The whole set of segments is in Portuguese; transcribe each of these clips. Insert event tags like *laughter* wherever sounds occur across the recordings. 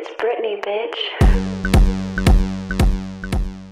It's Britney, bitch.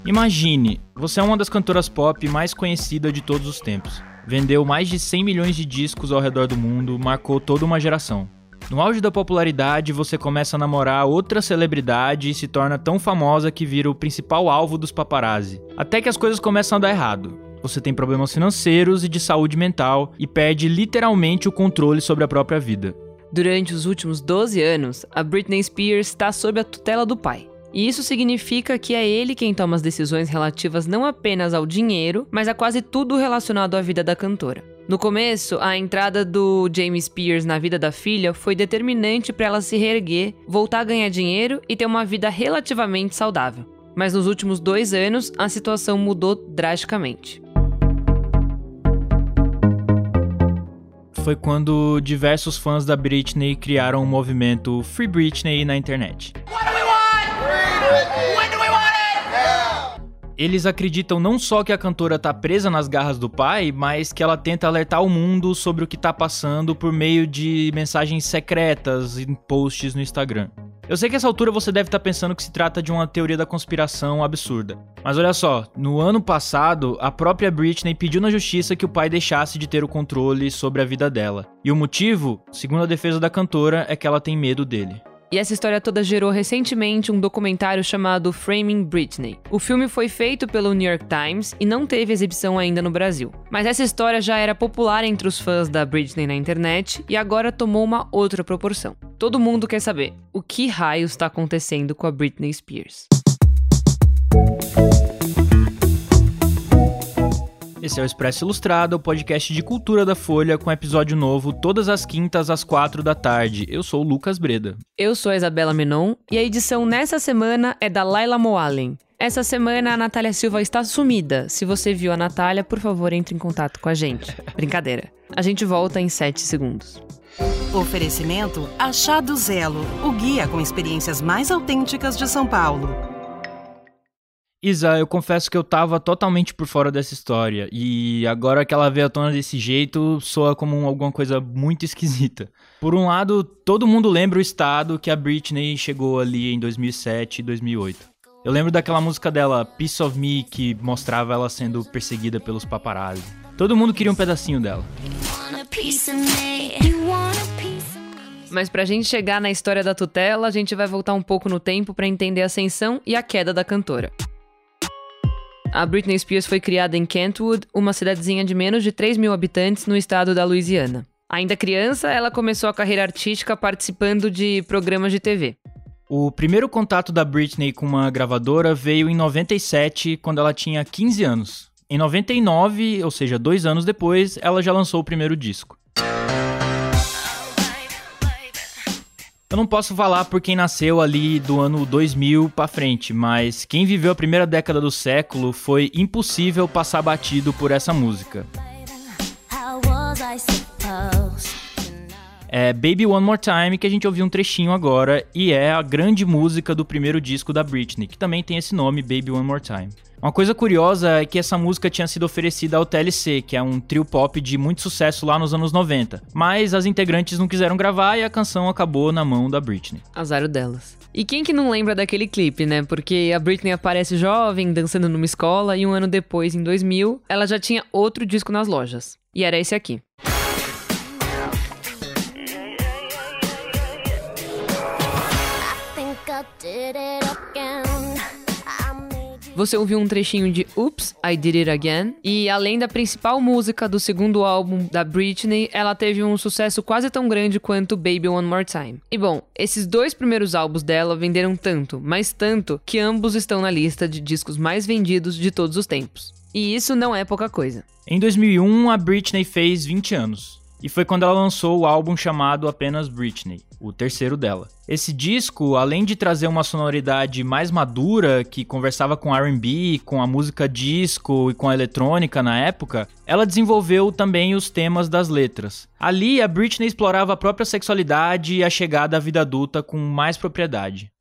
Imagine, você é uma das cantoras pop mais conhecidas de todos os tempos. Vendeu mais de 100 milhões de discos ao redor do mundo, marcou toda uma geração. No auge da popularidade, você começa a namorar outra celebridade e se torna tão famosa que vira o principal alvo dos paparazzi. Até que as coisas começam a dar errado. Você tem problemas financeiros e de saúde mental e perde literalmente o controle sobre a própria vida. Durante os últimos 12 anos, a Britney Spears está sob a tutela do pai. E isso significa que é ele quem toma as decisões relativas não apenas ao dinheiro, mas a quase tudo relacionado à vida da cantora. No começo, a entrada do James Spears na vida da filha foi determinante para ela se reerguer, voltar a ganhar dinheiro e ter uma vida relativamente saudável. Mas nos últimos dois anos, a situação mudou drasticamente. Foi quando diversos fãs da Britney criaram o movimento Free Britney na internet. Eles acreditam não só que a cantora tá presa nas garras do pai, mas que ela tenta alertar o mundo sobre o que tá passando por meio de mensagens secretas em posts no Instagram. Eu sei que essa altura você deve estar tá pensando que se trata de uma teoria da conspiração absurda. Mas olha só, no ano passado, a própria Britney pediu na justiça que o pai deixasse de ter o controle sobre a vida dela. E o motivo, segundo a defesa da cantora, é que ela tem medo dele. E essa história toda gerou recentemente um documentário chamado Framing Britney. O filme foi feito pelo New York Times e não teve exibição ainda no Brasil. Mas essa história já era popular entre os fãs da Britney na internet e agora tomou uma outra proporção. Todo mundo quer saber o que raios está acontecendo com a Britney Spears. Esse é o Expresso Ilustrado, o podcast de cultura da Folha, com episódio novo todas as quintas às quatro da tarde. Eu sou o Lucas Breda. Eu sou a Isabela Menon e a edição nessa semana é da Laila Moalen. Essa semana a Natália Silva está sumida. Se você viu a Natália, por favor, entre em contato com a gente. *laughs* Brincadeira. A gente volta em 7 segundos. Oferecimento Achado Zelo, o guia com experiências mais autênticas de São Paulo. Isa, eu confesso que eu tava totalmente por fora dessa história. E agora que ela veio à tona desse jeito, soa como alguma coisa muito *laughs* esquisita. Por um lado, todo mundo lembra o estado que a Britney chegou ali em 2007 e 2008. Eu lembro daquela música dela, Piece of Me, que mostrava ela sendo perseguida pelos paparazzi. Todo mundo queria um pedacinho dela. Mas pra gente chegar na história da tutela, a gente vai voltar um pouco no tempo para entender a ascensão e a queda da cantora. A Britney Spears foi criada em Kentwood, uma cidadezinha de menos de 3 mil habitantes no estado da Louisiana. Ainda criança, ela começou a carreira artística participando de programas de TV. O primeiro contato da Britney com uma gravadora veio em 97, quando ela tinha 15 anos. Em 99, ou seja, dois anos depois, ela já lançou o primeiro disco. Eu não posso falar por quem nasceu ali do ano 2000 para frente, mas quem viveu a primeira década do século foi impossível passar batido por essa música. É Baby One More Time que a gente ouviu um trechinho agora e é a grande música do primeiro disco da Britney, que também tem esse nome, Baby One More Time. Uma coisa curiosa é que essa música tinha sido oferecida ao TLC, que é um trio pop de muito sucesso lá nos anos 90. Mas as integrantes não quiseram gravar e a canção acabou na mão da Britney. Azar delas. E quem que não lembra daquele clipe, né? Porque a Britney aparece jovem, dançando numa escola, e um ano depois, em 2000, ela já tinha outro disco nas lojas. E era esse aqui. Você ouviu um trechinho de Oops, I Did It Again. E além da principal música do segundo álbum da Britney, ela teve um sucesso quase tão grande quanto Baby One More Time. E bom, esses dois primeiros álbuns dela venderam tanto, mas tanto, que ambos estão na lista de discos mais vendidos de todos os tempos. E isso não é pouca coisa. Em 2001, a Britney fez 20 anos. E foi quando ela lançou o álbum chamado apenas Britney, o terceiro dela. Esse disco, além de trazer uma sonoridade mais madura, que conversava com R&B, com a música disco e com a eletrônica na época, ela desenvolveu também os temas das letras. Ali, a Britney explorava a própria sexualidade e a chegada à vida adulta com mais propriedade.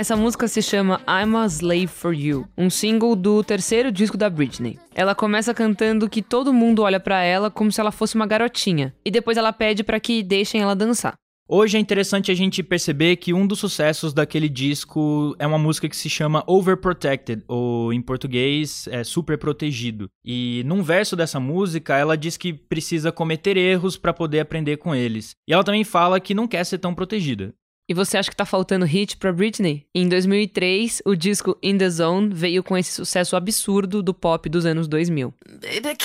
Essa música se chama I'm a Slave for You, um single do terceiro disco da Britney. Ela começa cantando que todo mundo olha para ela como se ela fosse uma garotinha, e depois ela pede para que deixem ela dançar. Hoje é interessante a gente perceber que um dos sucessos daquele disco é uma música que se chama Overprotected, ou em português é Super Protegido. E num verso dessa música, ela diz que precisa cometer erros para poder aprender com eles. E ela também fala que não quer ser tão protegida. E você acha que tá faltando hit pra Britney? Em 2003, o disco In The Zone veio com esse sucesso absurdo do pop dos anos 2000. Baby,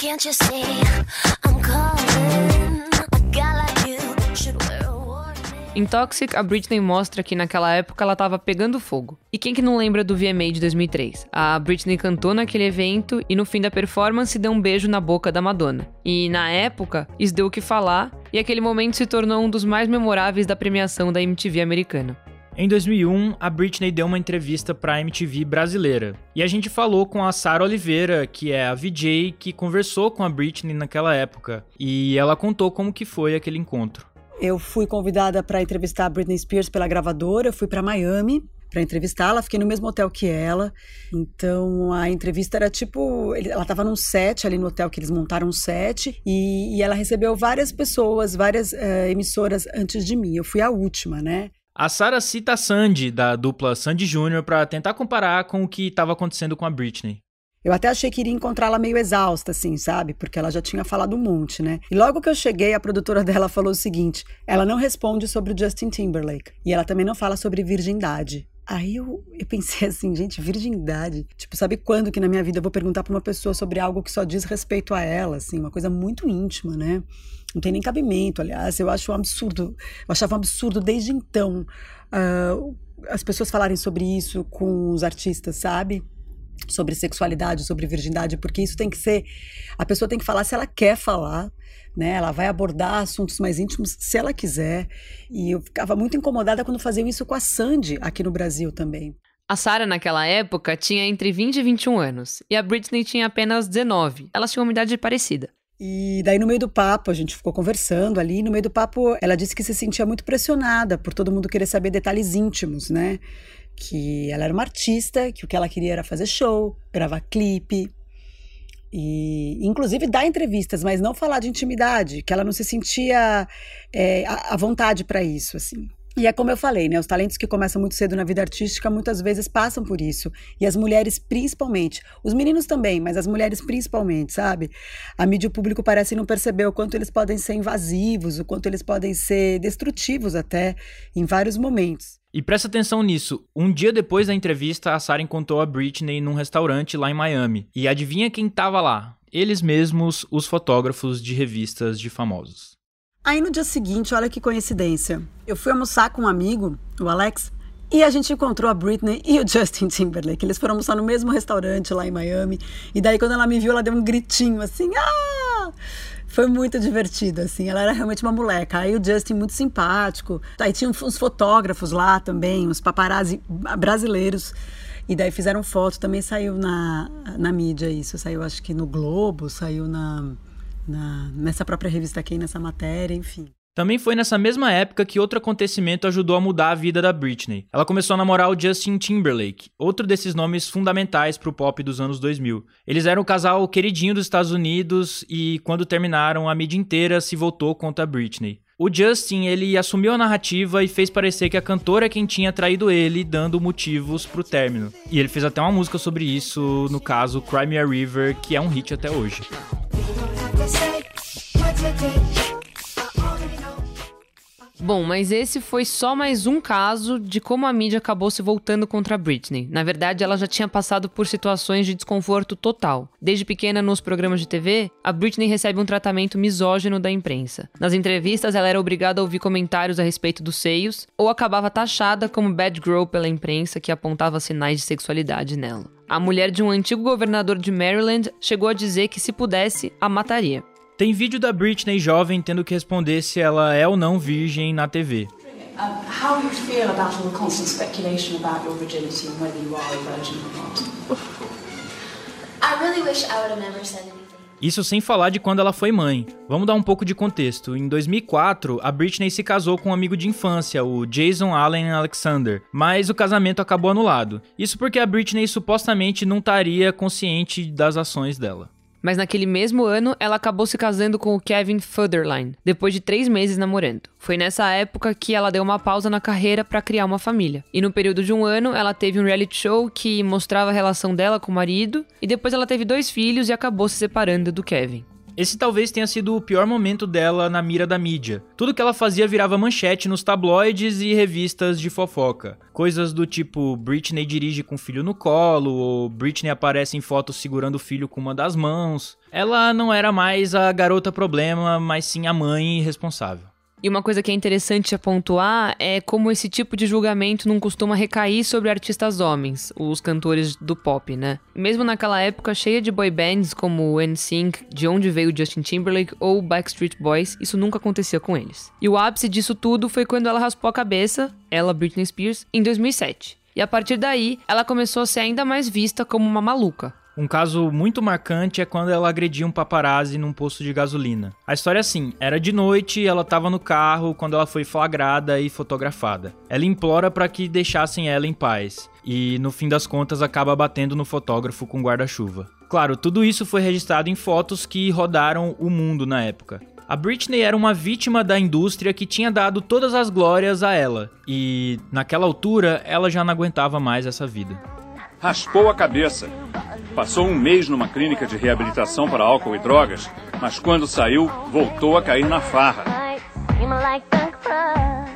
em Toxic, a Britney mostra que naquela época ela tava pegando fogo. E quem que não lembra do VMA de 2003? A Britney cantou naquele evento e no fim da performance deu um beijo na boca da Madonna. E na época, isso deu o que falar e aquele momento se tornou um dos mais memoráveis da premiação da MTV americana. Em 2001, a Britney deu uma entrevista para a MTV brasileira. E a gente falou com a Sara Oliveira, que é a VJ que conversou com a Britney naquela época, e ela contou como que foi aquele encontro. Eu fui convidada para entrevistar a Britney Spears pela gravadora, fui para Miami para entrevistá-la, fiquei no mesmo hotel que ela. Então a entrevista era tipo, ela estava num set ali no hotel que eles montaram um set e, e ela recebeu várias pessoas, várias uh, emissoras antes de mim. Eu fui a última, né? A Sarah cita a Sandy, da dupla Sandy Jr., para tentar comparar com o que estava acontecendo com a Britney. Eu até achei que iria encontrá-la meio exausta, assim, sabe? Porque ela já tinha falado um monte, né? E logo que eu cheguei, a produtora *laughs* dela falou o seguinte: ela não responde sobre o Justin Timberlake. E ela também não fala sobre virgindade. Aí eu, eu pensei *laughs* assim, gente, virgindade. Tipo, sabe quando que na minha vida eu vou perguntar pra uma pessoa sobre algo que só diz respeito a ela, assim, uma coisa muito íntima, né? Não tem nem cabimento, aliás, eu acho um absurdo. Eu achava um absurdo desde então uh, as pessoas falarem sobre isso com os artistas, sabe? Sobre sexualidade, sobre virgindade, porque isso tem que ser. A pessoa tem que falar se ela quer falar, né? Ela vai abordar assuntos mais íntimos se ela quiser. E eu ficava muito incomodada quando faziam isso com a Sandy aqui no Brasil também. A Sarah, naquela época, tinha entre 20 e 21 anos, e a Britney tinha apenas 19. Elas tinham uma idade parecida. E daí, no meio do papo, a gente ficou conversando ali. No meio do papo, ela disse que se sentia muito pressionada por todo mundo querer saber detalhes íntimos, né? Que ela era uma artista, que o que ela queria era fazer show, gravar clipe, e inclusive dar entrevistas, mas não falar de intimidade, que ela não se sentia é, à vontade para isso, assim. E é como eu falei, né? Os talentos que começam muito cedo na vida artística muitas vezes passam por isso. E as mulheres principalmente. Os meninos também, mas as mulheres principalmente, sabe? A mídia e o público parecem não perceber o quanto eles podem ser invasivos, o quanto eles podem ser destrutivos até em vários momentos. E presta atenção nisso. Um dia depois da entrevista, a Sarah encontrou a Britney num restaurante lá em Miami. E adivinha quem estava lá? Eles mesmos, os fotógrafos de revistas de famosos. Aí no dia seguinte, olha que coincidência. Eu fui almoçar com um amigo, o Alex, e a gente encontrou a Britney e o *laughs* Justin Timberlake. Eles foram almoçar no mesmo restaurante lá em Miami. E daí, quando ela me viu, ela deu um gritinho assim: Ah! Foi muito divertido, assim. Ela era realmente uma moleca. Aí o Justin, muito simpático. Aí tinha uns fotógrafos lá também, uns paparazzi brasileiros. E daí fizeram foto, também saiu na, na mídia isso. Saiu, acho que no Globo, saiu na, na, nessa própria revista aqui, nessa matéria, enfim. Também foi nessa mesma época que outro acontecimento ajudou a mudar a vida da Britney. Ela começou a namorar o Justin Timberlake, outro desses nomes fundamentais para o pop dos anos 2000. Eles eram o casal queridinho dos Estados Unidos e quando terminaram, a mídia inteira se voltou contra a Britney. O Justin, ele assumiu a narrativa e fez parecer que a cantora é quem tinha traído ele, dando motivos pro término. E ele fez até uma música sobre isso, no caso Cry Me a River, que é um hit até hoje. Bom, mas esse foi só mais um caso de como a mídia acabou se voltando contra Britney. Na verdade, ela já tinha passado por situações de desconforto total. Desde pequena, nos programas de TV, a Britney recebe um tratamento misógino da imprensa. Nas entrevistas, ela era obrigada a ouvir comentários a respeito dos seios, ou acabava taxada como bad girl pela imprensa que apontava sinais de sexualidade nela. A mulher de um antigo governador de Maryland chegou a dizer que, se pudesse, a mataria. Tem vídeo da Britney jovem tendo que responder se ela é ou não virgem na TV. how do you feel about all the constant speculation about your virginity and whether you are a virgin or not? I really wish I would have never said anything. Isso sem falar de quando ela foi mãe. Vamos dar um pouco de contexto. Em 2004, a Britney se casou com um amigo de infância, o Jason Allen Alexander, mas o casamento acabou anulado. Isso porque a Britney supostamente não estaria consciente das ações dela. Mas naquele mesmo ano, ela acabou se casando com o Kevin Federline, depois de três meses namorando. Foi nessa época que ela deu uma pausa na carreira para criar uma família. E no período de um ano, ela teve um reality show que mostrava a relação dela com o marido, e depois ela teve dois filhos e acabou se separando do Kevin. Esse talvez tenha sido o pior momento dela na mira da mídia. Tudo que ela fazia virava manchete nos tabloides e revistas de fofoca. Coisas do tipo Britney dirige com o filho no colo, ou Britney aparece em fotos segurando o filho com uma das mãos. Ela não era mais a garota problema, mas sim a mãe responsável. E uma coisa que é interessante a pontuar é como esse tipo de julgamento não costuma recair sobre artistas homens, os cantores do pop, né? Mesmo naquela época cheia de boy bands como o NSYNC, de onde veio Justin Timberlake ou Backstreet Boys, isso nunca acontecia com eles. E o ápice disso tudo foi quando ela raspou a cabeça, ela Britney Spears, em 2007. E a partir daí, ela começou a ser ainda mais vista como uma maluca. Um caso muito marcante é quando ela agredia um paparazzi num posto de gasolina. A história é assim: era de noite, ela estava no carro quando ela foi flagrada e fotografada. Ela implora para que deixassem ela em paz e, no fim das contas, acaba batendo no fotógrafo com guarda-chuva. Claro, tudo isso foi registrado em fotos que rodaram o mundo na época. A Britney era uma vítima da indústria que tinha dado todas as glórias a ela, e naquela altura ela já não aguentava mais essa vida. Raspou a cabeça, Passou um mês numa clínica de reabilitação para álcool e drogas, mas quando saiu, voltou a cair na farra.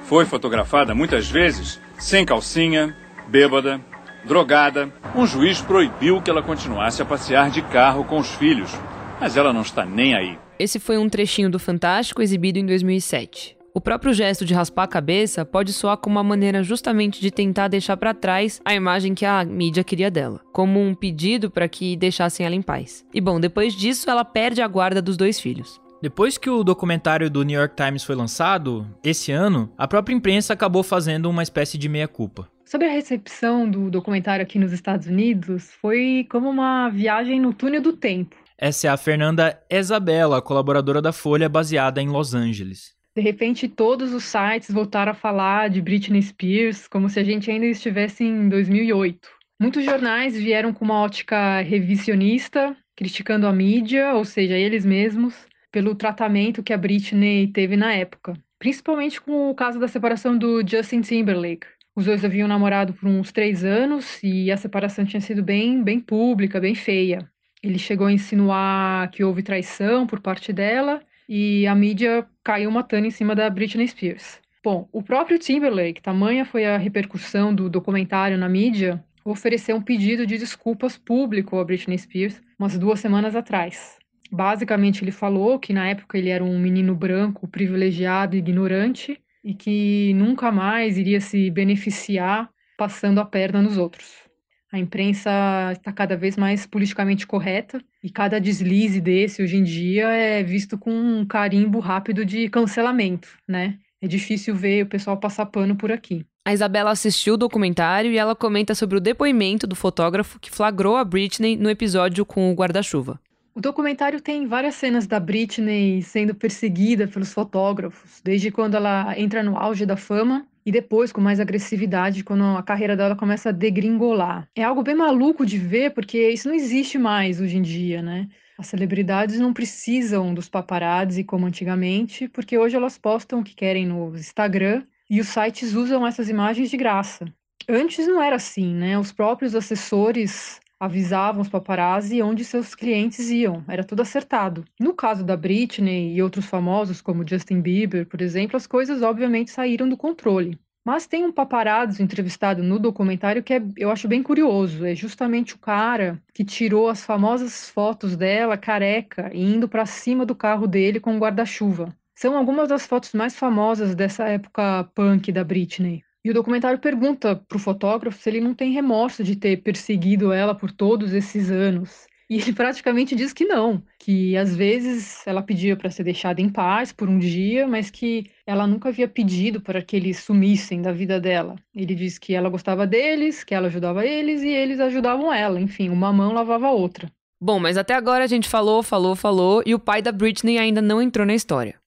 Foi fotografada muitas vezes sem calcinha, bêbada, drogada. Um juiz proibiu que ela continuasse a passear de carro com os filhos, mas ela não está nem aí. Esse foi um trechinho do Fantástico exibido em 2007. O próprio gesto de raspar a cabeça pode soar como uma maneira justamente de tentar deixar para trás a imagem que a mídia queria dela, como um pedido para que deixassem ela em paz. E bom, depois disso ela perde a guarda dos dois filhos. Depois que o documentário do New York Times foi lançado, esse ano, a própria imprensa acabou fazendo uma espécie de meia-culpa. Sobre a recepção do documentário aqui nos Estados Unidos, foi como uma viagem no túnel do tempo. Essa é a Fernanda Isabella, colaboradora da Folha baseada em Los Angeles. De repente, todos os sites voltaram a falar de Britney Spears como se a gente ainda estivesse em 2008. Muitos jornais vieram com uma ótica revisionista, criticando a mídia, ou seja, eles mesmos, pelo tratamento que a Britney teve na época, principalmente com o caso da separação do Justin Timberlake. Os dois haviam namorado por uns três anos e a separação tinha sido bem, bem pública, bem feia. Ele chegou a insinuar que houve traição por parte dela e a mídia caiu matando em cima da Britney Spears. Bom, o próprio Timberlake, tamanha foi a repercussão do documentário na mídia, ofereceu um pedido de desculpas público a Britney Spears umas duas semanas atrás. Basicamente, ele falou que na época ele era um menino branco, privilegiado e ignorante e que nunca mais iria se beneficiar passando a perna nos outros. A imprensa está cada vez mais politicamente correta e cada deslize desse hoje em dia é visto com um carimbo rápido de cancelamento, né? É difícil ver o pessoal passar pano por aqui. A Isabela assistiu o documentário e ela comenta sobre o depoimento do fotógrafo que flagrou a Britney no episódio com o guarda-chuva. O documentário tem várias cenas da Britney sendo perseguida pelos fotógrafos, desde quando ela entra no auge da fama e depois com mais agressividade quando a carreira dela começa a degringolar. É algo bem maluco de ver porque isso não existe mais hoje em dia, né? As celebridades não precisam dos paparazzi como antigamente, porque hoje elas postam o que querem no Instagram e os sites usam essas imagens de graça. Antes não era assim, né? Os próprios assessores avisavam os paparazzi onde seus clientes iam, era tudo acertado. No caso da Britney e outros famosos, como Justin Bieber, por exemplo, as coisas obviamente saíram do controle. Mas tem um paparazzo entrevistado no documentário que é, eu acho bem curioso. É justamente o cara que tirou as famosas fotos dela careca e indo para cima do carro dele com um guarda-chuva. São algumas das fotos mais famosas dessa época punk da Britney. E o documentário pergunta para o fotógrafo se ele não tem remorso de ter perseguido ela por todos esses anos. E ele praticamente diz que não, que às vezes ela pedia para ser deixada em paz por um dia, mas que ela nunca havia pedido para que eles sumissem da vida dela. Ele diz que ela gostava deles, que ela ajudava eles e eles ajudavam ela. Enfim, uma mão lavava a outra. Bom, mas até agora a gente falou, falou, falou e o pai da Britney ainda não entrou na história.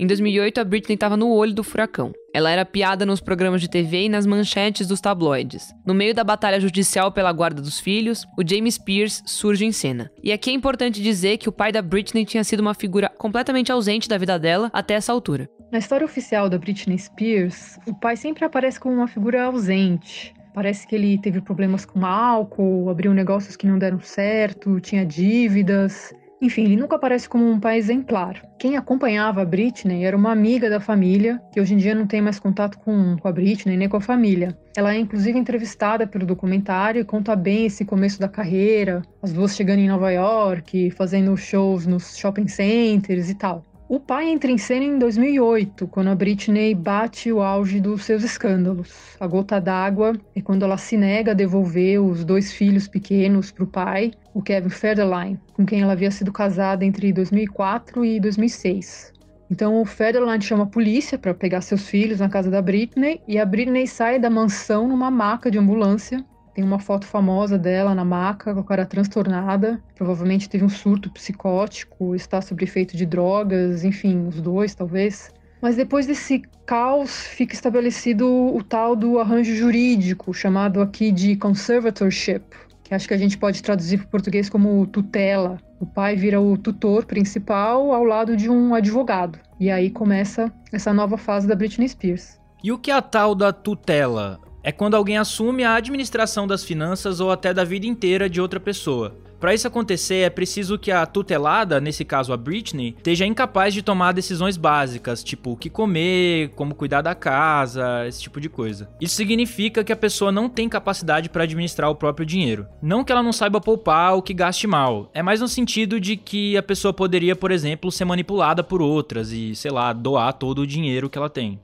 Em 2008, a Britney estava no olho do furacão. Ela era piada nos programas de TV e nas manchetes dos tabloides. No meio da batalha judicial pela guarda dos filhos, o James Spears surge em cena. E aqui é importante dizer que o pai da Britney tinha sido uma figura completamente ausente da vida dela até essa altura. Na história oficial da Britney Spears, o pai sempre aparece como uma figura ausente. Parece que ele teve problemas com álcool, abriu negócios que não deram certo, tinha dívidas. Enfim, ele nunca aparece como um pai exemplar. Quem acompanhava a Britney era uma amiga da família, que hoje em dia não tem mais contato com, com a Britney nem com a família. Ela é inclusive entrevistada pelo documentário e conta bem esse começo da carreira, as duas chegando em Nova York, fazendo shows nos shopping centers e tal. O pai entra em cena em 2008, quando a Britney bate o auge dos seus escândalos. A gota d'água é quando ela se nega a devolver os dois filhos pequenos para o pai, o Kevin Federline, com quem ela havia sido casada entre 2004 e 2006. Então o Federline chama a polícia para pegar seus filhos na casa da Britney e a Britney sai da mansão numa maca de ambulância tem uma foto famosa dela na maca, com a cara transtornada. Provavelmente teve um surto psicótico, está sob efeito de drogas, enfim, os dois talvez. Mas depois desse caos, fica estabelecido o tal do arranjo jurídico, chamado aqui de conservatorship, que acho que a gente pode traduzir para o português como tutela. O pai vira o tutor principal ao lado de um advogado. E aí começa essa nova fase da Britney Spears. E o que é a tal da tutela? É quando alguém assume a administração das finanças ou até da vida inteira de outra pessoa. Para isso acontecer, é preciso que a tutelada, nesse caso a Britney, esteja incapaz de tomar decisões básicas, tipo o que comer, como cuidar da casa, esse tipo de coisa. Isso significa que a pessoa não tem capacidade para administrar o próprio dinheiro. Não que ela não saiba poupar ou que gaste mal, é mais no sentido de que a pessoa poderia, por exemplo, ser manipulada por outras e, sei lá, doar todo o dinheiro que ela tem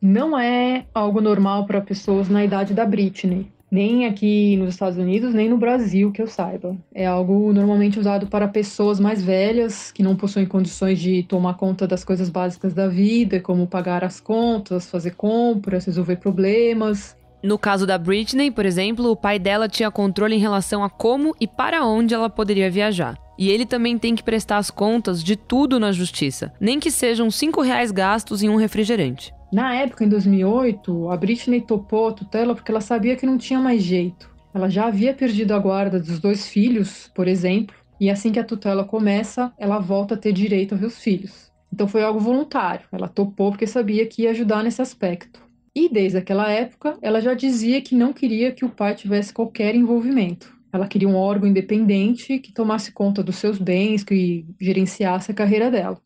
não é algo normal para pessoas na idade da Britney. Nem aqui nos Estados Unidos, nem no Brasil, que eu saiba. É algo normalmente usado para pessoas mais velhas, que não possuem condições de tomar conta das coisas básicas da vida, como pagar as contas, fazer compras, resolver problemas. No caso da Britney, por exemplo, o pai dela tinha controle em relação a como e para onde ela poderia viajar. E ele também tem que prestar as contas de tudo na justiça, nem que sejam 5 reais gastos em um refrigerante. Na época, em 2008, a Britney topou a tutela porque ela sabia que não tinha mais jeito. Ela já havia perdido a guarda dos dois filhos, por exemplo, e assim que a tutela começa, ela volta a ter direito a ver os filhos. Então foi algo voluntário. Ela topou porque sabia que ia ajudar nesse aspecto. E desde aquela época, ela já dizia que não queria que o pai tivesse qualquer envolvimento. Ela queria um órgão independente que tomasse conta dos seus bens, que gerenciasse a carreira dela.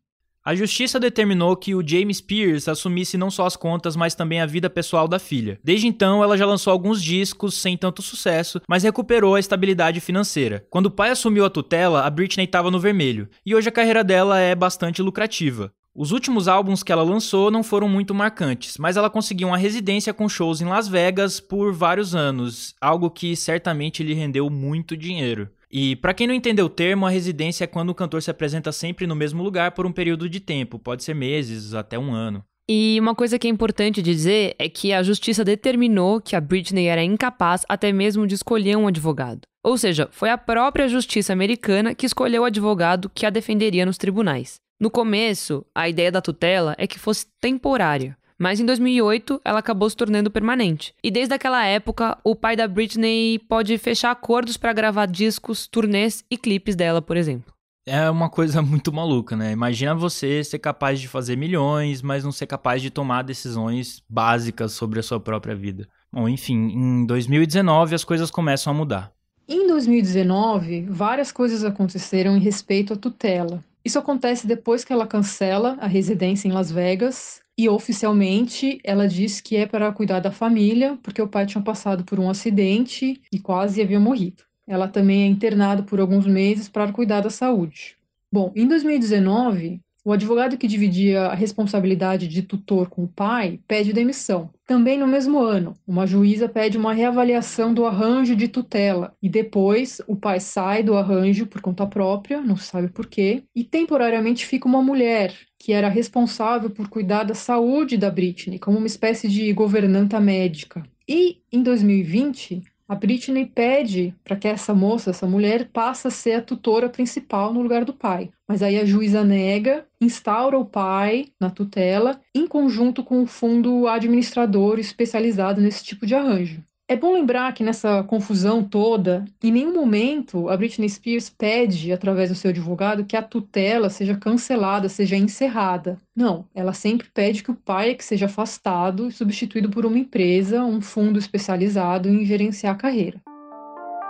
A justiça determinou que o James Pierce assumisse não só as contas, mas também a vida pessoal da filha. Desde então, ela já lançou alguns discos sem tanto sucesso, mas recuperou a estabilidade financeira. Quando o pai assumiu a tutela, a Britney estava no vermelho, e hoje a carreira dela é bastante lucrativa. Os últimos álbuns que ela lançou não foram muito marcantes, mas ela conseguiu uma residência com shows em Las Vegas por vários anos, algo que certamente lhe rendeu muito dinheiro. E para quem não entendeu o termo, a residência é quando o cantor se apresenta sempre no mesmo lugar por um período de tempo, pode ser meses, até um ano. E uma coisa que é importante dizer é que a justiça determinou que a Britney era incapaz até mesmo de escolher um advogado. Ou seja, foi a própria justiça americana que escolheu o advogado que a defenderia nos tribunais. No começo, a ideia da tutela é que fosse temporária, mas em 2008 ela acabou se tornando permanente. E desde aquela época, o pai da Britney pode fechar acordos para gravar discos, turnês e clipes dela, por exemplo. É uma coisa *laughs* muito maluca, né? Imagina você ser capaz de fazer milhões, mas não ser capaz de tomar decisões básicas sobre a sua própria vida. Bom, enfim, em 2019 as coisas começam a mudar. Em 2019, várias coisas aconteceram em respeito à tutela. Isso acontece depois que ela cancela a residência em Las Vegas e oficialmente ela diz que é para cuidar da família, porque o pai tinha passado por um acidente e quase havia morrido. Ela também é internada por alguns meses para cuidar da saúde. Bom, em 2019, o advogado que dividia a responsabilidade de tutor com o pai pede demissão. Também no mesmo ano, uma juíza pede uma reavaliação do arranjo de tutela e depois o pai sai do arranjo por conta própria, não se sabe por quê, e temporariamente fica uma mulher que era responsável por cuidar da saúde da Britney, como uma espécie de governanta médica. E em 2020, A Britney pede para que essa moça, essa mulher, passe a ser a tutora principal no lugar do pai. Mas aí a juíza nega, instaura o pai na tutela, em conjunto com o fundo administrador especializado nesse tipo de arranjo. É bom lembrar que nessa confusão toda, em nenhum momento a Britney Spears pede, através do seu advogado, que a tutela seja cancelada, seja encerrada. Não, ela sempre pede que o pai é que seja afastado e substituído por uma empresa, um fundo especializado em gerenciar a carreira.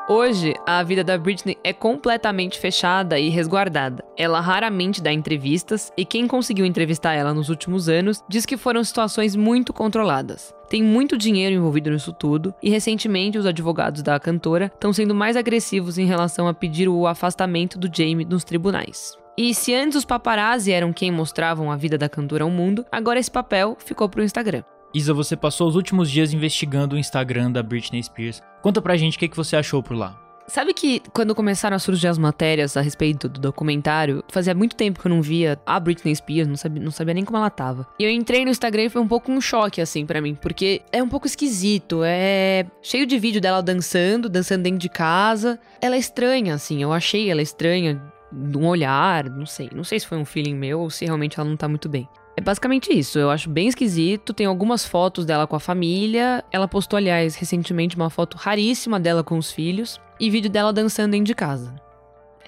Hoje, a vida da Britney é completamente fechada e resguardada. Ela raramente dá entrevistas e quem conseguiu entrevistar ela nos últimos anos diz que foram situações muito controladas. Tem muito dinheiro envolvido nisso tudo e recentemente os advogados da cantora estão sendo mais agressivos em relação a pedir o afastamento do Jamie nos tribunais. E se antes os paparazzi eram quem mostravam a vida da cantora ao mundo, agora esse papel ficou pro Instagram. Isa, você passou os últimos dias investigando o Instagram da Britney Spears. Conta pra gente o que, que você achou por lá. Sabe que quando começaram a surgir as matérias a respeito do documentário, fazia muito tempo que eu não via a Britney Spears, não sabia, não sabia nem como ela tava. E eu entrei no Instagram e foi um pouco um choque, assim, para mim, porque é um pouco esquisito, é cheio de vídeo dela dançando, dançando dentro de casa. Ela é estranha, assim, eu achei ela estranha, um olhar, não sei. Não sei se foi um feeling meu ou se realmente ela não tá muito bem. É basicamente isso. Eu acho bem esquisito. Tem algumas fotos dela com a família. Ela postou, aliás, recentemente uma foto raríssima dela com os filhos e vídeo dela dançando dentro de casa.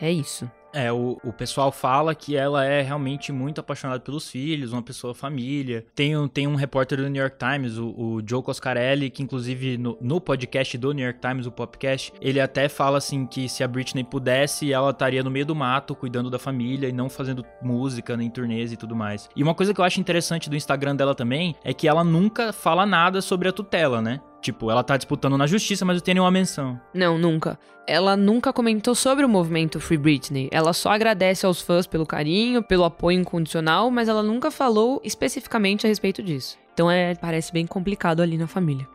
É isso. É, o, o pessoal fala que ela é realmente muito apaixonada pelos filhos, uma pessoa família. Tem, um, tem um repórter do New York Times, o, o Joe Coscarelli, que inclusive no, no, podcast do New York Times, o podcast, ele até fala assim que se a Britney pudesse, ela estaria no meio do mato, cuidando da família e não fazendo música, nem turnês e tudo mais. E uma coisa que eu acho interessante do Instagram dela também é que ela nunca fala nada sobre a tutela, né? Tipo, ela tá disputando na justiça, mas não tem nenhuma menção. Não, nunca. Ela nunca comentou sobre o movimento Free Britney. Ela só agradece aos fãs pelo carinho, pelo apoio incondicional, mas ela nunca falou especificamente a respeito disso. Então é, parece bem complicado ali na família.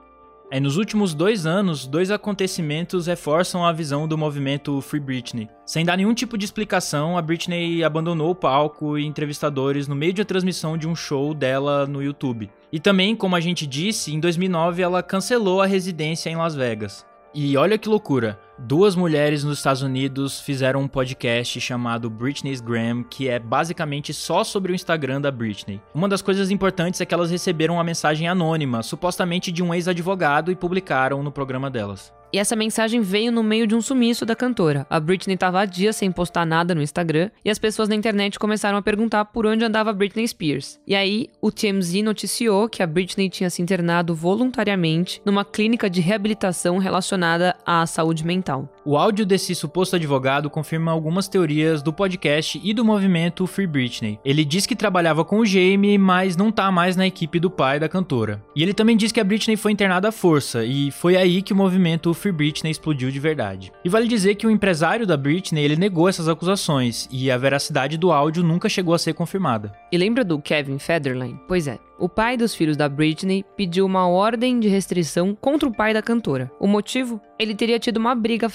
É, nos últimos dois anos, dois acontecimentos reforçam a visão do movimento Free Britney. Sem dar nenhum tipo de explicação, a Britney abandonou o palco e entrevistadores no meio de a transmissão de um show dela no YouTube. E também, como a gente disse, em 2009 ela cancelou a residência em Las Vegas. E olha que loucura, duas mulheres nos Estados Unidos fizeram um podcast chamado Britney's Gram, que é basicamente só sobre o Instagram da Britney. Uma das coisas importantes é que elas receberam uma mensagem anônima, supostamente de um ex-advogado, e publicaram no programa delas. E essa mensagem veio no meio de um sumiço da cantora. A Britney estava há dias sem postar nada no Instagram e as pessoas na internet começaram a perguntar por onde andava Britney Spears. E aí, o TMZ noticiou que a Britney tinha se internado voluntariamente numa clínica de reabilitação relacionada à saúde mental. Natal. O áudio desse suposto advogado confirma algumas teorias do podcast e do movimento Free Britney. Ele diz que trabalhava com o Jamie, mas não tá mais na equipe do pai da cantora. E ele também diz que a Britney foi internada à força, e foi aí que o movimento Free Britney explodiu de verdade. E vale dizer que o empresário da Britney ele negou essas acusações, e a veracidade do áudio nunca chegou a ser confirmada. E lembra do Kevin Federline? Pois é, o pai dos filhos da Britney pediu uma ordem de restrição contra o pai da cantora. O motivo? Ele teria tido uma briga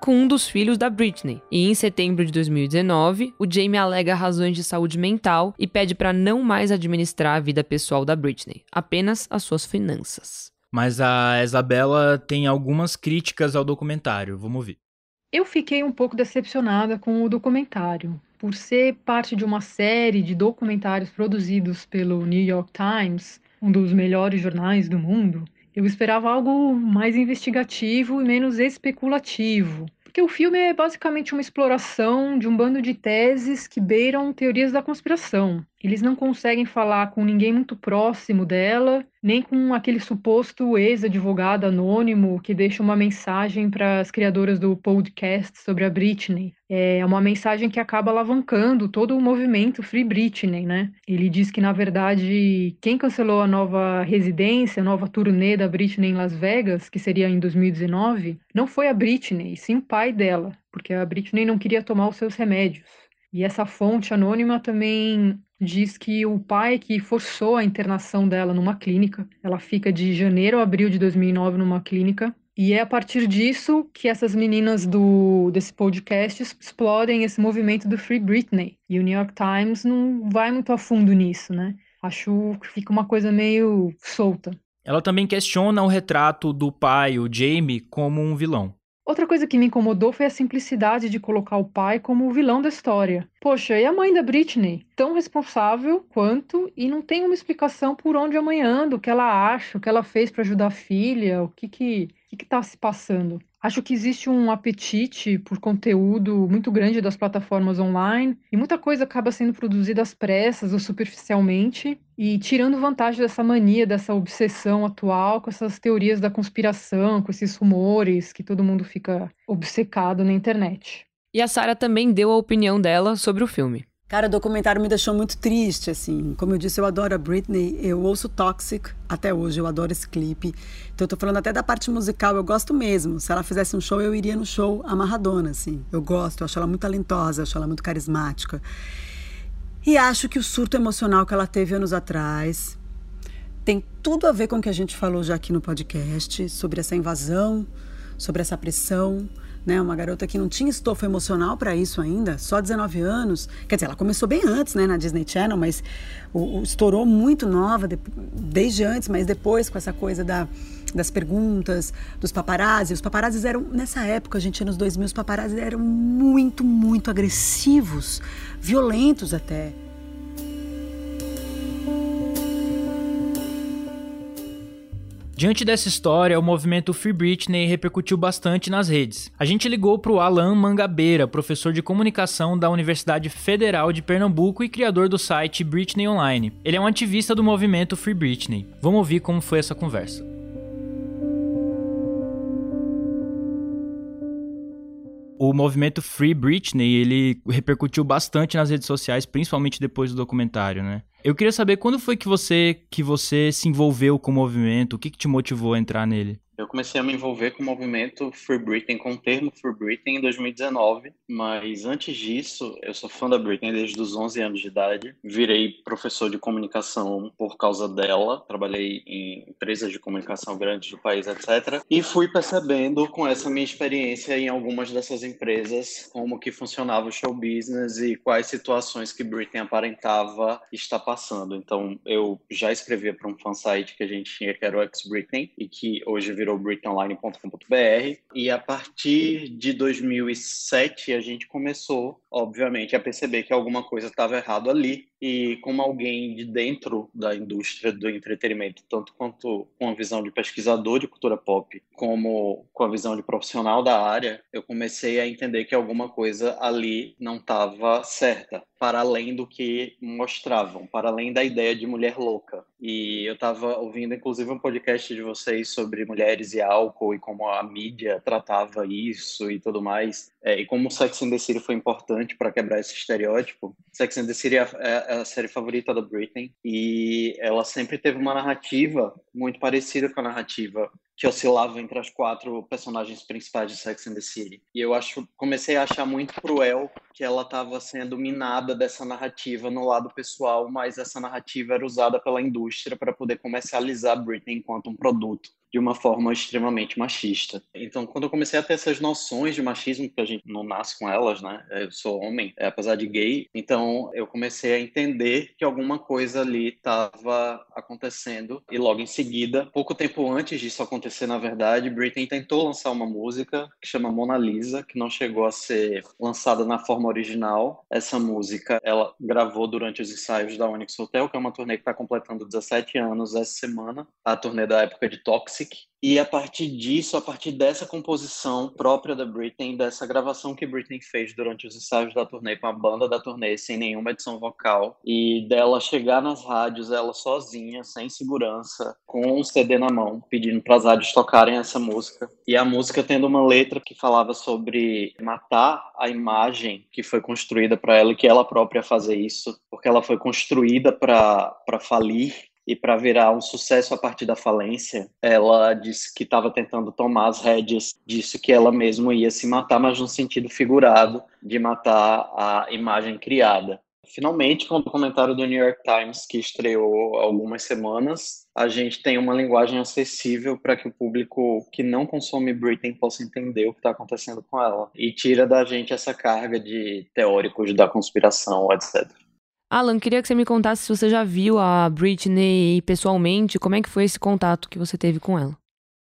com um dos filhos da Britney. E em setembro de 2019, o Jamie alega razões de saúde mental e pede para não mais administrar a vida pessoal da Britney, apenas as suas finanças. Mas a Isabela tem algumas críticas ao documentário. Vamos ouvir. Eu fiquei um pouco decepcionada com o documentário por ser parte de uma série de documentários produzidos pelo New York Times, um dos melhores jornais do mundo, eu esperava algo mais investigativo e menos especulativo. Porque o filme é basicamente uma exploração de um bando de teses que beiram teorias da conspiração. Eles não conseguem falar com ninguém muito próximo dela, nem com aquele suposto ex-advogado anônimo que deixa uma mensagem para as criadoras do podcast sobre a Britney. É uma mensagem que acaba alavancando todo o movimento Free Britney, né? Ele diz que, na verdade, quem cancelou a nova residência, a nova turnê da Britney em Las Vegas, que seria em 2019, não foi a Britney, sim o pai dela, porque a Britney não queria tomar os seus remédios. E essa fonte anônima também diz que o pai que forçou a internação dela numa clínica, ela fica de janeiro a abril de 2009 numa clínica, e é a partir disso que essas meninas do desse podcast explodem esse movimento do Free Britney. E o New York Times não vai muito a fundo nisso, né? Acho que fica uma coisa meio solta. Ela também questiona o retrato do pai, o Jamie, como um vilão. Outra coisa que me incomodou foi a simplicidade de colocar o pai como o vilão da história. Poxa, e a mãe da Britney? Tão responsável quanto e não tem uma explicação por onde a mãe anda, o que ela acha, o que ela fez para ajudar a filha, o que que, que que tá se passando. Acho que existe um apetite por conteúdo muito grande das plataformas online e muita coisa acaba sendo produzida às pressas ou superficialmente e tirando vantagem dessa mania, dessa obsessão atual com essas teorias da conspiração, com esses rumores que todo mundo fica obcecado na internet. E a Sarah também deu a opinião dela sobre o filme. Cara, o documentário me deixou muito triste, assim. Como eu disse, eu adoro a Britney, eu ouço Toxic até hoje, eu adoro esse clipe. Então eu tô falando até da parte musical, eu gosto mesmo. Se ela fizesse um show, eu iria no show amarradona, assim. Eu gosto, eu acho ela muito talentosa, eu acho ela muito carismática. E acho que o surto emocional que ela teve anos atrás tem tudo a ver com o que a gente falou já aqui no podcast, sobre essa invasão, sobre essa pressão, né? Uma garota que não tinha estofo emocional para isso ainda, só 19 anos. Quer dizer, ela começou bem antes, né, na Disney Channel, mas o, o, estourou muito nova, de, desde antes, mas depois com essa coisa da, das perguntas, dos paparazzi. Os paparazzi eram, nessa época, a gente, nos 2000, os paparazzi eram muito, muito agressivos, violentos até. Diante dessa história, o movimento Free Britney repercutiu bastante nas redes. A gente ligou para o Alan Mangabeira, professor de comunicação da Universidade Federal de Pernambuco e criador do site Britney Online. Ele é um ativista do movimento Free Britney. Vamos ouvir como foi essa conversa. o movimento Free Britney, ele repercutiu bastante nas redes sociais, principalmente depois do documentário, né? Eu queria saber quando foi que você que você se envolveu com o movimento, o que, que te motivou a entrar nele? Eu comecei a me envolver com o movimento Free Britain, com o termo Free Britain, em 2019, mas antes disso, eu sou fã da Britney desde os 11 anos de idade. Virei professor de comunicação por causa dela, trabalhei em empresas de comunicação grandes do país, etc. E fui percebendo com essa minha experiência em algumas dessas empresas como que funcionava o show business e quais situações que Britney aparentava estar passando. Então, eu já escrevia para um fansite que a gente tinha, que era o Ex-Britney, e que hoje virou britonline.com.br. E a partir de 2007 a gente começou, obviamente, a perceber que alguma coisa estava errado ali. E como alguém de dentro da indústria do entretenimento, tanto quanto com a visão de pesquisador de cultura pop, como com a visão de profissional da área, eu comecei a entender que alguma coisa ali não estava certa para além do que mostravam, para além da ideia de mulher louca. E eu estava ouvindo, inclusive, um podcast de vocês sobre mulheres e álcool e como a mídia tratava isso e tudo mais, é, e como Sex and the City foi importante para quebrar esse estereótipo. Sex and the City é, é a série favorita da Britney e ela sempre teve uma narrativa muito parecida com a narrativa que oscilava entre as quatro personagens principais de Sex and the City. E eu acho, comecei a achar muito cruel que ela estava sendo minada dessa narrativa no lado pessoal, mas essa narrativa era usada pela indústria para poder comercializar Britney enquanto um produto de uma forma extremamente machista. Então, quando eu comecei a ter essas noções de machismo, que a gente não nasce com elas, né? Eu sou homem, é, apesar de gay, então eu comecei a entender que alguma coisa ali estava acontecendo e logo em seguida, pouco tempo antes disso acontecer, na verdade, Britney tentou lançar uma música que chama Mona Lisa, que não chegou a ser lançada na forma original. Essa música ela gravou durante os ensaios da Onyx Hotel, que é uma turnê que está completando 17 anos essa semana, a turnê da época de Toxic e a partir disso, a partir dessa composição própria da Britney, dessa gravação que Britney fez durante os ensaios da turnê com a banda da turnê, sem nenhuma edição vocal, e dela chegar nas rádios, ela sozinha, sem segurança, com um CD na mão, pedindo para as rádios tocarem essa música. E a música tendo uma letra que falava sobre matar a imagem que foi construída para ela e que ela própria ia fazer isso, porque ela foi construída para falir e para virar um sucesso a partir da falência, ela disse que estava tentando tomar as rédeas disso que ela mesma ia se matar, mas no sentido figurado de matar a imagem criada. Finalmente, com o documentário do New York Times, que estreou algumas semanas, a gente tem uma linguagem acessível para que o público que não consome Britney possa entender o que está acontecendo com ela. E tira da gente essa carga de teóricos da conspiração, etc. Alan, queria que você me contasse se você já viu a Britney pessoalmente, como é que foi esse contato que você teve com ela?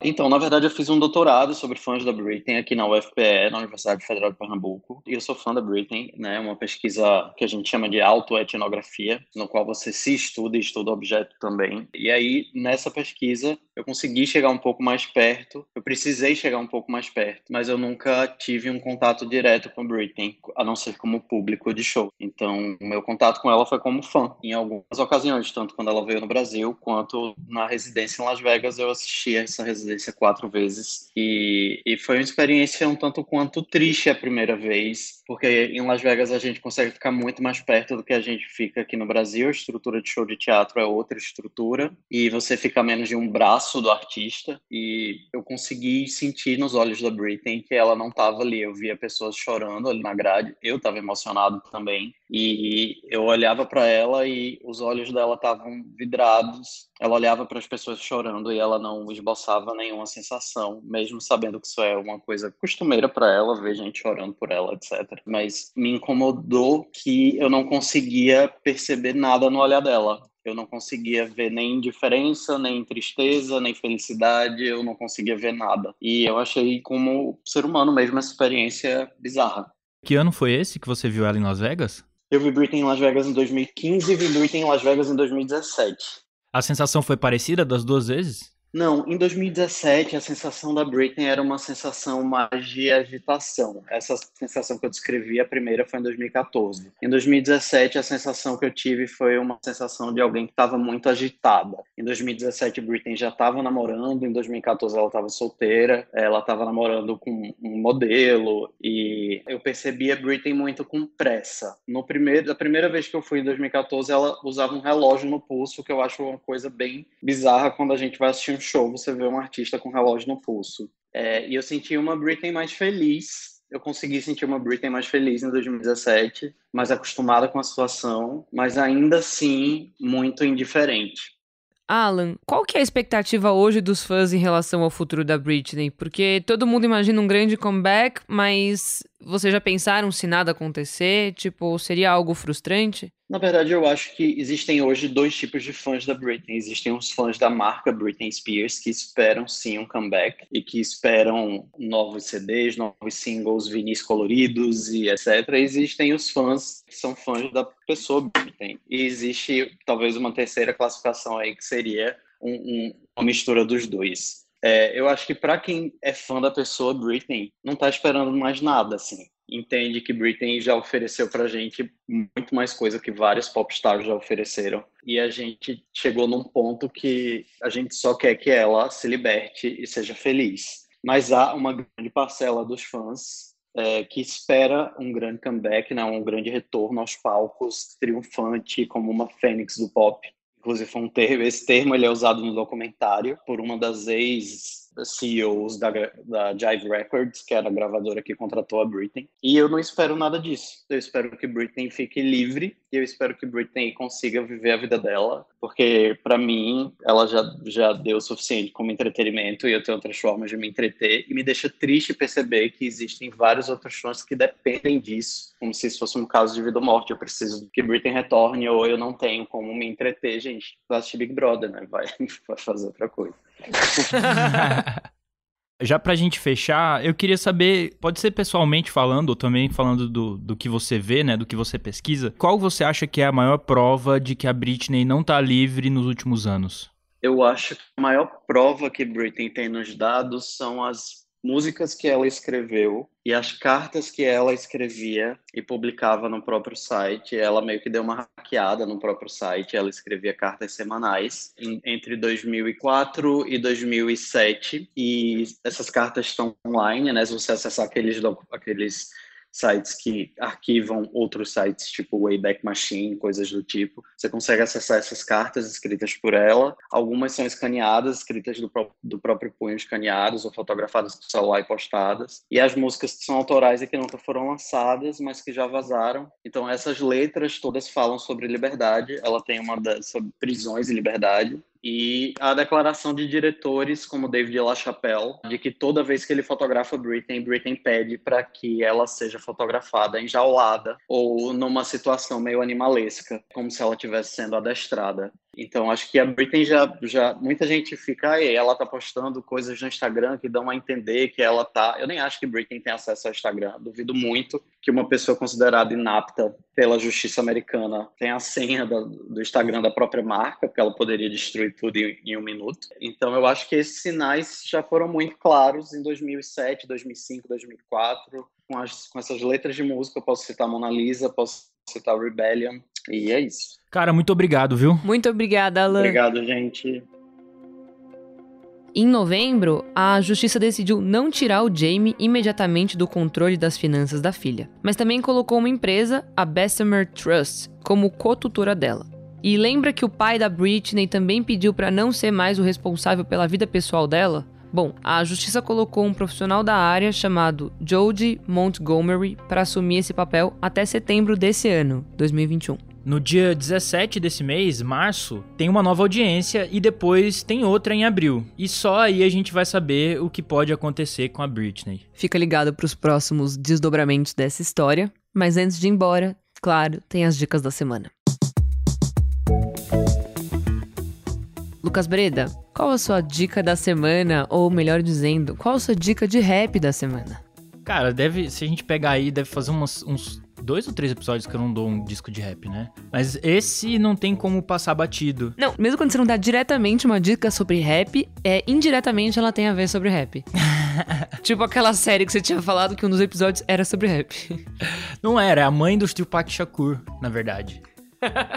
Então, na verdade, eu fiz um doutorado sobre fãs da Britney aqui na UFPE, na Universidade Federal de Pernambuco. E eu sou fã da Britney, né? Uma pesquisa que a gente chama de autoetnografia, no qual você se estuda e estuda o objeto também. E aí, nessa pesquisa, eu consegui chegar um pouco mais perto. Eu precisei chegar um pouco mais perto, mas eu nunca tive um contato direto com Britney, a não ser como público de show. Então, meu contato com ela foi como fã, em algumas ocasiões, tanto quando ela veio no Brasil, quanto na residência em Las Vegas, eu assisti essa residência residência quatro vezes e, e foi uma experiência um tanto quanto triste a primeira vez, porque em Las Vegas a gente consegue ficar muito mais perto do que a gente fica aqui no Brasil. A estrutura de show de teatro é outra estrutura e você fica menos de um braço do artista. E eu consegui sentir nos olhos da Britney que ela não estava ali. Eu via pessoas chorando ali na grade, eu estava emocionado também. E eu olhava para ela e os olhos dela estavam vidrados. Ela olhava para as pessoas chorando e ela não esboçava nenhuma sensação, mesmo sabendo que isso é uma coisa costumeira para ela, ver gente chorando por ela, etc. Mas me incomodou que eu não conseguia perceber nada no olhar dela. Eu não conseguia ver nem indiferença, nem tristeza, nem felicidade, eu não conseguia ver nada. E eu achei, como ser humano mesmo, essa experiência bizarra. Que ano foi esse que você viu ela em Las Vegas? Eu vi Britney em Las Vegas em 2015 e vi Britney em Las Vegas em 2017. A sensação foi parecida das duas vezes? Não, em 2017 a sensação da Britney era uma sensação mais de agitação. Essa sensação que eu descrevi, a primeira foi em 2014. Em 2017 a sensação que eu tive foi uma sensação de alguém que estava muito agitada. Em 2017 Britney já estava namorando, em 2014 ela estava solteira, ela estava namorando com um modelo e eu percebi a Britney muito com pressa. No primeiro, da primeira vez que eu fui em 2014 ela usava um relógio no pulso, que eu acho uma coisa bem bizarra quando a gente vai assistir um show você vê um artista com relógio no pulso. É, e eu senti uma Britney mais feliz. Eu consegui sentir uma Britney mais feliz em 2017, mais acostumada com a situação, mas ainda assim muito indiferente. Alan, qual que é a expectativa hoje dos fãs em relação ao futuro da Britney? Porque todo mundo imagina um grande comeback, mas vocês já pensaram se nada acontecer? Tipo, seria algo frustrante? Na verdade, eu acho que existem hoje dois tipos de fãs da Britney. Existem os fãs da marca Britney Spears que esperam sim um comeback e que esperam novos CDs, novos singles, vinis coloridos e etc. Existem os fãs que são fãs da pessoa Britney. E existe talvez uma terceira classificação aí que seria um, um, uma mistura dos dois. É, eu acho que para quem é fã da pessoa Britney, não está esperando mais nada, assim entende que Britney já ofereceu pra gente muito mais coisa que vários popstars já ofereceram. E a gente chegou num ponto que a gente só quer que ela se liberte e seja feliz. Mas há uma grande parcela dos fãs é, que espera um grande comeback, né, um grande retorno aos palcos, triunfante como uma fênix do pop. Inclusive, um termo, esse termo ele é usado no documentário por uma das ex CEOs da, da Jive Records, que era a gravadora que contratou a Britney. E eu não espero nada disso. Eu espero que Britney fique livre e eu espero que Britney consiga viver a vida dela, porque para mim ela já, já deu o suficiente como entretenimento e eu tenho outras formas de me entreter. E me deixa triste perceber que existem vários outros fãs que dependem disso, como se isso fosse um caso de vida ou morte. Eu preciso que Britney retorne ou eu não tenho como me entreter, gente. Assistir Big Brother, né? Vai, *laughs* vai fazer outra coisa. *laughs* Já pra gente fechar, eu queria saber, pode ser pessoalmente falando, ou também falando do, do que você vê, né, do que você pesquisa, qual você acha que é a maior prova de que a Britney não tá livre nos últimos anos? Eu acho que a maior prova que Britney tem nos dados são as músicas que ela escreveu e as cartas que ela escrevia e publicava no próprio site. Ela meio que deu uma hackeada no próprio site. Ela escrevia cartas semanais em, entre 2004 e 2007 e essas cartas estão online, né? Se você acessar aqueles aqueles sites que arquivam outros sites, tipo Wayback Machine, coisas do tipo. Você consegue acessar essas cartas escritas por ela. Algumas são escaneadas, escritas do, pró do próprio punho escaneados ou fotografadas com celular e postadas. E as músicas que são autorais e que nunca foram lançadas, mas que já vazaram. Então essas letras todas falam sobre liberdade. Ela tem uma das, sobre prisões e liberdade. E a declaração de diretores como David LaChapelle de que toda vez que ele fotografa Britney, Britney pede para que ela seja fotografada enjaulada ou numa situação meio animalesca, como se ela estivesse sendo adestrada. Então, acho que a Britney já, já muita gente fica, ela tá postando coisas no Instagram que dão a entender que ela tá. Eu nem acho que Britney tem acesso ao Instagram. Duvido muito que uma pessoa considerada inapta pela justiça americana tenha a senha do, do Instagram da própria marca, porque ela poderia destruir tudo em, em um minuto. Então, eu acho que esses sinais já foram muito claros em 2007, 2005, 2004, com, as, com essas letras de música. Eu posso citar Mona Lisa, posso citar Rebellion, e é isso. Cara, muito obrigado, viu? Muito obrigada, Alan. Obrigado, gente. Em novembro, a justiça decidiu não tirar o Jamie imediatamente do controle das finanças da filha, mas também colocou uma empresa, a Bessemer Trust, como co-tutora dela. E lembra que o pai da Britney também pediu para não ser mais o responsável pela vida pessoal dela? Bom, a justiça colocou um profissional da área chamado Jodie Montgomery para assumir esse papel até setembro desse ano, 2021. No dia 17 desse mês, março, tem uma nova audiência e depois tem outra em abril. E só aí a gente vai saber o que pode acontecer com a Britney. Fica ligado para os próximos desdobramentos dessa história, mas antes de ir embora, claro, tem as dicas da semana. Lucas Breda, qual a sua dica da semana? Ou melhor dizendo, qual a sua dica de rap da semana? Cara, deve, se a gente pegar aí, deve fazer umas, uns dois ou três episódios que eu não dou um disco de rap, né? Mas esse não tem como passar batido. Não, mesmo quando você não dá diretamente uma dica sobre rap, é indiretamente ela tem a ver sobre rap. *laughs* tipo aquela série que você tinha falado que um dos episódios era sobre rap. Não era, é a mãe do Tupac Shakur, na verdade.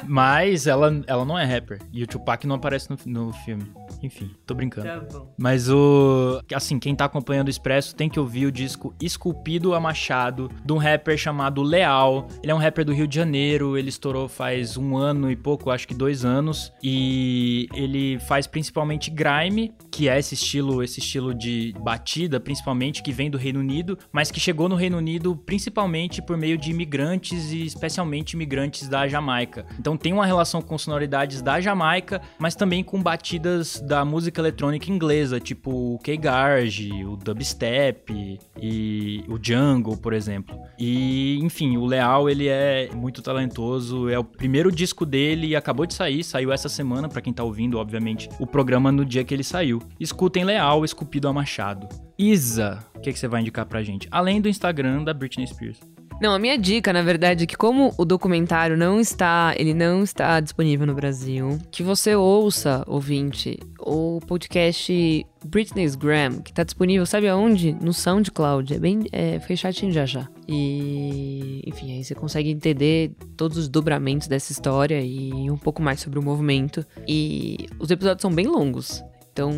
Mas ela, ela não é rapper. E o Tupac não aparece no, no filme. Enfim, tô brincando. Tá bom. Mas o. Assim, quem tá acompanhando o Expresso tem que ouvir o disco Esculpido a Machado, de um rapper chamado Leal. Ele é um rapper do Rio de Janeiro, ele estourou faz um ano e pouco, acho que dois anos. E ele faz principalmente grime, que é esse estilo, esse estilo de batida, principalmente, que vem do Reino Unido, mas que chegou no Reino Unido principalmente por meio de imigrantes e especialmente imigrantes da Jamaica. Então tem uma relação com sonoridades da Jamaica, mas também com batidas da música eletrônica inglesa, tipo o K-Garage, o dubstep e o jungle, por exemplo. E, enfim, o Leal, ele é muito talentoso, é o primeiro disco dele e acabou de sair, saiu essa semana, para quem tá ouvindo, obviamente, o programa no dia que ele saiu. Escutem Leal, esculpido a Machado. Isa, o que, que você vai indicar pra gente? Além do Instagram da Britney Spears. Não, a minha dica, na verdade, é que como o documentário não está, ele não está disponível no Brasil, que você ouça, ouvinte, o podcast Britney's Gram, que tá disponível, sabe aonde? No SoundCloud. É bem. É, foi chatinho já já. E. Enfim, aí você consegue entender todos os dobramentos dessa história e um pouco mais sobre o movimento. E os episódios são bem longos. Então,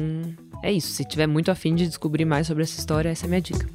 é isso. Se tiver muito afim de descobrir mais sobre essa história, essa é a minha dica.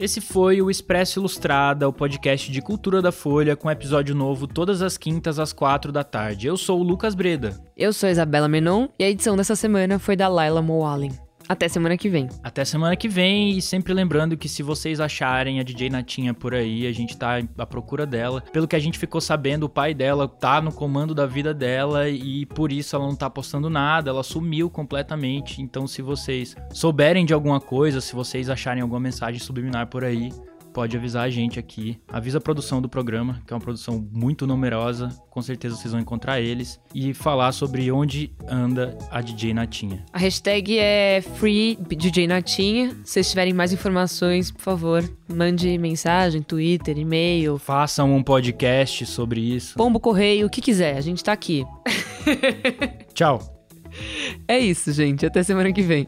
Esse foi o Expresso Ilustrada, o podcast de cultura da Folha, com episódio novo todas as quintas às quatro da tarde. Eu sou o Lucas Breda. Eu sou a Isabela Menon e a edição dessa semana foi da Laila Moalen. Até semana que vem. Até semana que vem e sempre lembrando que se vocês acharem a DJ Natinha por aí, a gente tá à procura dela. Pelo que a gente ficou sabendo, o pai dela tá no comando da vida dela e por isso ela não tá postando nada, ela sumiu completamente. Então se vocês souberem de alguma coisa, se vocês acharem alguma mensagem subliminar por aí, pode avisar a gente aqui. Avisa a produção do programa, que é uma produção muito numerosa. Com certeza vocês vão encontrar eles. E falar sobre onde anda a DJ Natinha. A hashtag é FreeDJNatinha. Se vocês tiverem mais informações, por favor, mande mensagem, Twitter, e-mail. Façam um podcast sobre isso. Pombo correio, o que quiser, a gente tá aqui. Tchau. *laughs* É isso, gente. Até semana que vem.